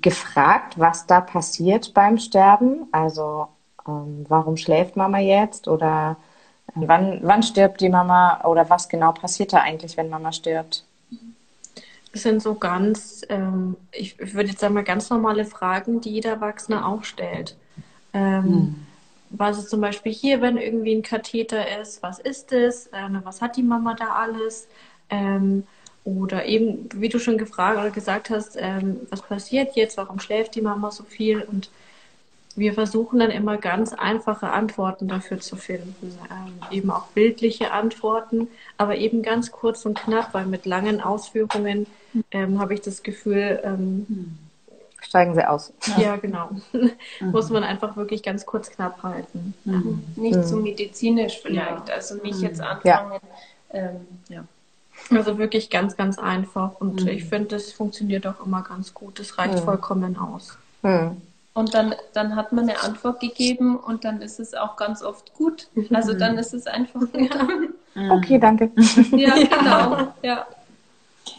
gefragt, was da passiert beim Sterben? Also ähm, warum schläft Mama jetzt? Oder äh, wann, wann stirbt die Mama? Oder was genau passiert da eigentlich, wenn Mama stirbt? Das sind so ganz, ähm, ich, ich würde jetzt sagen mal ganz normale Fragen, die jeder Erwachsene auch stellt. Ähm, hm. Was ist zum Beispiel hier, wenn irgendwie ein Katheter ist? Was ist es? Äh, was hat die Mama da alles? Ähm, oder eben, wie du schon gefragt oder gesagt hast, ähm, was passiert jetzt? Warum schläft die Mama so viel? Und wir versuchen dann immer ganz einfache Antworten dafür zu finden. Ähm, eben auch bildliche Antworten, aber eben ganz kurz und knapp, weil mit langen Ausführungen ähm, habe ich das Gefühl, ähm, steigen sie aus. Ja, ja genau. Mhm. <laughs> Muss man einfach wirklich ganz kurz knapp halten. Mhm. Nicht mhm. so medizinisch vielleicht, ja. also nicht jetzt anfangen. Ähm, ja. Also wirklich ganz, ganz einfach. Und ich finde, das funktioniert auch immer ganz gut. Das reicht vollkommen aus. Und dann, dann hat man eine Antwort gegeben und dann ist es auch ganz oft gut. Also dann ist es einfach <laughs> gut. Okay, danke. <laughs> Ja, <laughs> genau. Ja.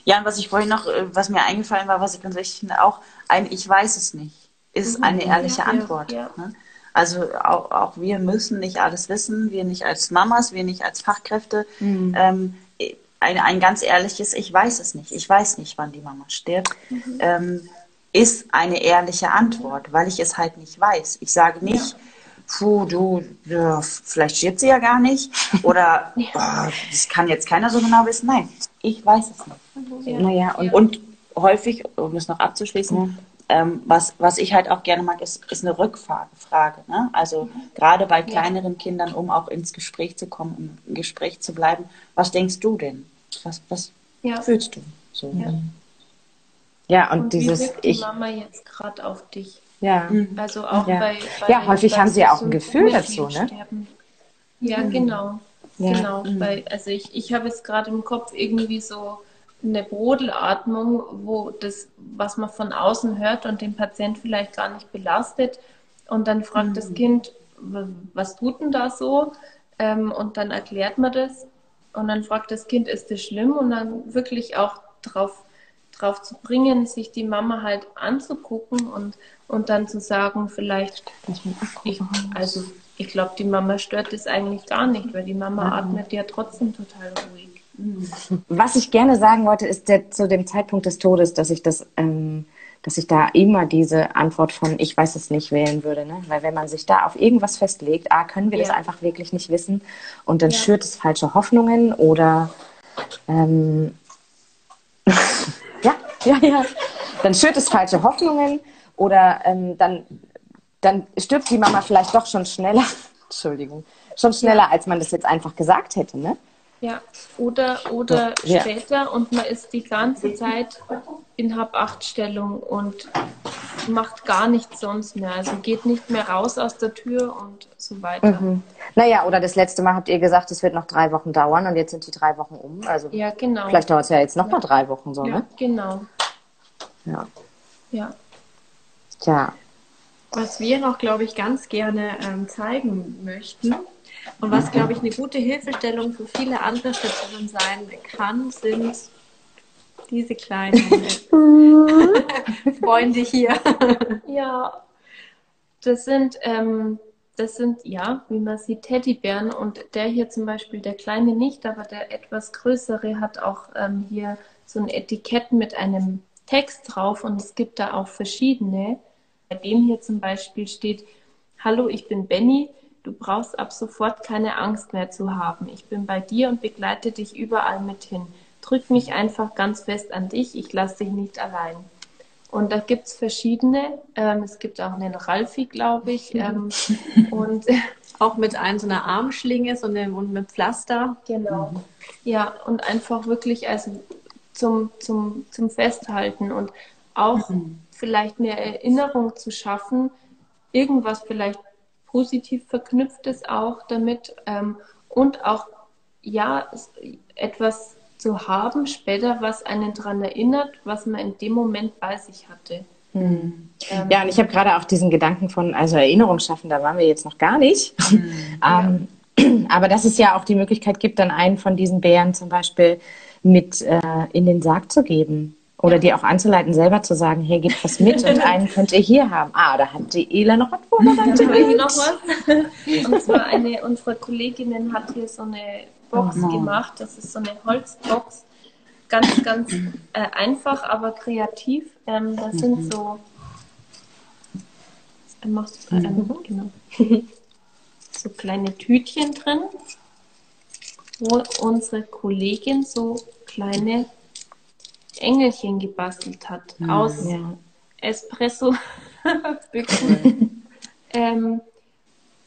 Ja, und was ich vorhin noch, äh, was mir eingefallen war, was ich ganz wichtig finde, auch ein Ich weiß es nicht, ist mhm. eine ehrliche ja, Antwort. Ja, ja. Ne? Also auch, auch wir müssen nicht alles wissen, wir nicht als Mamas, wir nicht als Fachkräfte. Mhm. Ähm, ein, ein ganz ehrliches, ich weiß es nicht, ich weiß nicht, wann die Mama stirbt, mhm. ähm, ist eine ehrliche Antwort, weil ich es halt nicht weiß. Ich sage nicht, puh, du, ja, vielleicht stirbt sie ja gar nicht <laughs> oder oh, das kann jetzt keiner so genau wissen. Nein, ich weiß es nicht. Ja. Naja, und, und häufig, um es noch abzuschließen, mhm. ähm, was, was ich halt auch gerne mag, ist, ist eine Rückfrage. Ne? Also mhm. gerade bei kleineren ja. Kindern, um auch ins Gespräch zu kommen, um im Gespräch zu bleiben. Was denkst du denn? Was, was ja. fühlst du? So. Ja. Ja, und, und dieses wie wirkt die Mama jetzt gerade auf dich? Ja. Mhm. Also auch ja. bei, bei, Ja, häufig haben sie ja auch ein Gefühl dazu, ne? Sterben. Ja, mhm. genau. Ja. Genau. Mhm. Weil, also ich, ich habe jetzt gerade im Kopf irgendwie so eine Brodelatmung, wo das, was man von außen hört und den Patient vielleicht gar nicht belastet. Und dann fragt mhm. das Kind, was tut denn da so? Ähm, und dann erklärt man das. Und dann fragt das Kind, ist das schlimm? Und dann wirklich auch drauf, drauf zu bringen, sich die Mama halt anzugucken und, und dann zu sagen, vielleicht, ich, also ich glaube, die Mama stört das eigentlich gar nicht, weil die Mama mhm. atmet ja trotzdem total ruhig. Was ich gerne sagen wollte, ist der, zu dem Zeitpunkt des Todes, dass ich das, ähm, dass ich da immer diese Antwort von ich weiß es nicht wählen würde, ne? Weil wenn man sich da auf irgendwas festlegt, ah, können wir ja. das einfach wirklich nicht wissen und dann ja. schürt es falsche Hoffnungen oder ähm, <laughs> ja, ja, ja, dann schürt es falsche Hoffnungen oder ähm, dann dann stirbt die Mama vielleicht doch schon schneller. <laughs> Entschuldigung, schon schneller, als man das jetzt einfach gesagt hätte, ne? Ja, oder, oder ja. später und man ist die ganze Zeit in Hab-Acht-Stellung und macht gar nichts sonst mehr. Also geht nicht mehr raus aus der Tür und so weiter. Mhm. Naja, oder das letzte Mal habt ihr gesagt, es wird noch drei Wochen dauern und jetzt sind die drei Wochen um. Also ja, genau. vielleicht dauert es ja jetzt noch ja. mal drei Wochen so, ja, ne? Genau. Ja. Ja. Tja. Was wir noch, glaube ich, ganz gerne ähm, zeigen möchten, und was, glaube ich, eine gute Hilfestellung für viele andere Stationen sein kann, sind diese kleinen <laughs> <laughs> Freunde hier. Ja, das sind, ähm, das sind, ja, wie man sieht, Teddybären. Und der hier zum Beispiel, der kleine nicht, aber der etwas größere hat auch ähm, hier so ein Etikett mit einem Text drauf. Und es gibt da auch verschiedene. Bei dem hier zum Beispiel steht, Hallo, ich bin Benny Du brauchst ab sofort keine Angst mehr zu haben. Ich bin bei dir und begleite dich überall mit hin. Drück mich einfach ganz fest an dich. Ich lasse dich nicht allein. Und da gibt es verschiedene. Ähm, es gibt auch einen Ralfi, glaube ich. <laughs> Ähm, und <laughs> auch mit ein, so einer Armschlinge so eine, und mit Pflaster. Genau. Mhm. Ja, und einfach wirklich also zum, zum, zum Festhalten und auch mhm. vielleicht eine Erinnerung zu schaffen, irgendwas vielleicht positiv verknüpftes auch damit ähm, und auch ja etwas zu haben später, was einen daran erinnert, was man in dem Moment bei sich hatte. Mhm. Ähm, ja, und ich habe gerade auch diesen Gedanken von, also Erinnerung schaffen, da waren wir jetzt noch gar nicht. Mhm, <laughs> ähm, ja. Aber dass es ja auch die Möglichkeit gibt, dann einen von diesen Bären zum Beispiel mit äh, in den Sarg zu geben. Oder ja. die auch anzuleiten, selber zu sagen, hey, gebt was mit und <laughs> einen könnt ihr hier haben. Ah, da hat die Ela noch was vorbereitet. <laughs> Da noch was. Und zwar eine unserer Kolleginnen hat hier so eine Box oh, gemacht. Das ist so eine Holzbox. Ganz, ganz äh, einfach, aber kreativ. Ähm, da sind mhm. so machst, äh, mhm. genau. <laughs> so kleine Tütchen drin, wo unsere Kollegin so kleine Engelchen gebastelt hat mhm, aus ja. Espresso-Büchsen. <laughs> ähm,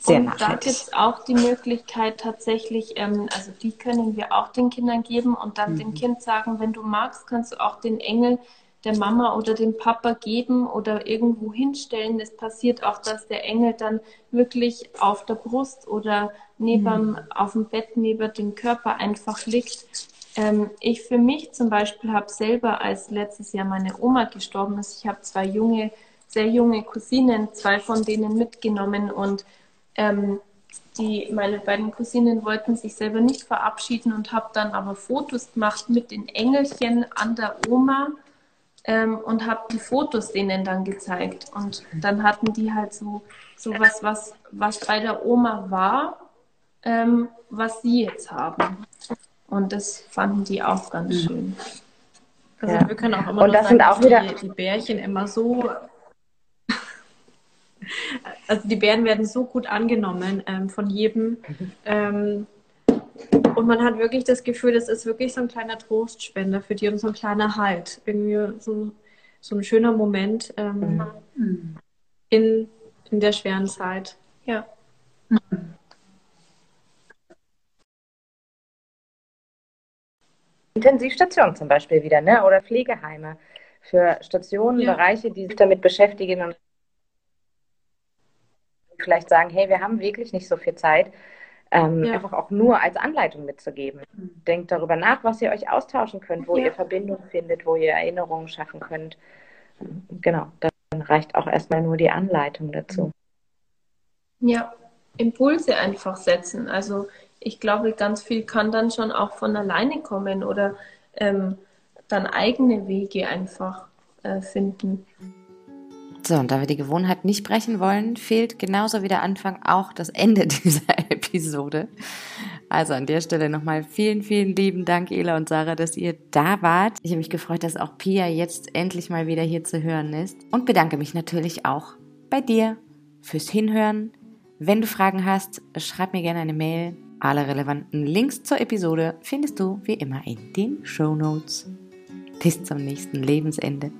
Sehr und da gibt es auch die Möglichkeit tatsächlich, ähm, also die können wir auch den Kindern geben und dann mhm. dem Kind sagen, wenn du magst, kannst du auch den Engel der Mama oder dem Papa geben oder irgendwo hinstellen. Es passiert auch, dass der Engel dann wirklich auf der Brust oder neben, mhm. auf dem Bett neben dem Körper einfach liegt. Ähm, ich für mich zum Beispiel habe selber, als letztes Jahr meine Oma gestorben ist, ich habe zwei junge, sehr junge Cousinen, zwei von denen mitgenommen und ähm, die, meine beiden Cousinen wollten sich selber nicht verabschieden und habe dann aber Fotos gemacht mit den Engelchen an der Oma ähm, und habe die Fotos denen dann gezeigt. Und dann hatten die halt so, so was, was, was bei der Oma war, ähm, was sie jetzt haben. Und das fanden die auch ganz mhm. schön. Also ja. wir können auch immer und das sagen, sind auch wieder die, die Bärchen immer so also die Bären werden so gut angenommen ähm, von jedem. Ähm, und man hat wirklich das Gefühl, das ist wirklich so ein kleiner Trostspender für die und so ein kleiner Halt. Irgendwie so, so ein schöner Moment ähm, mhm. in, in der schweren Zeit. Ja. Intensivstationen zum Beispiel wieder, ne? Oder Pflegeheime für Stationen, ja. Bereiche, die sich damit beschäftigen und vielleicht sagen, hey, wir haben wirklich nicht so viel Zeit ähm, ja. einfach auch nur als Anleitung mitzugeben. Denkt darüber nach, was ihr euch austauschen könnt, wo ja. ihr Verbindungen findet, wo ihr Erinnerungen schaffen könnt. Genau, dann reicht auch erstmal nur die Anleitung dazu. Ja, Impulse einfach setzen. Also ich glaube, ganz viel kann dann schon auch von alleine kommen oder ähm, dann eigene Wege einfach äh, finden. So, und da wir die Gewohnheit nicht brechen wollen, fehlt genauso wie der Anfang auch das Ende <laughs> dieser Episode. Also an der Stelle nochmal vielen, vielen lieben Dank, Ela und Sarah, dass ihr da wart. Ich habe mich gefreut, dass auch Pia jetzt endlich mal wieder hier zu hören ist. Und bedanke mich natürlich auch bei dir fürs Hinhören. Wenn du Fragen hast, schreib mir gerne eine Mail. Alle relevanten Links zur Episode findest du wie immer in den Show Notes. Bis zum nächsten Lebensende.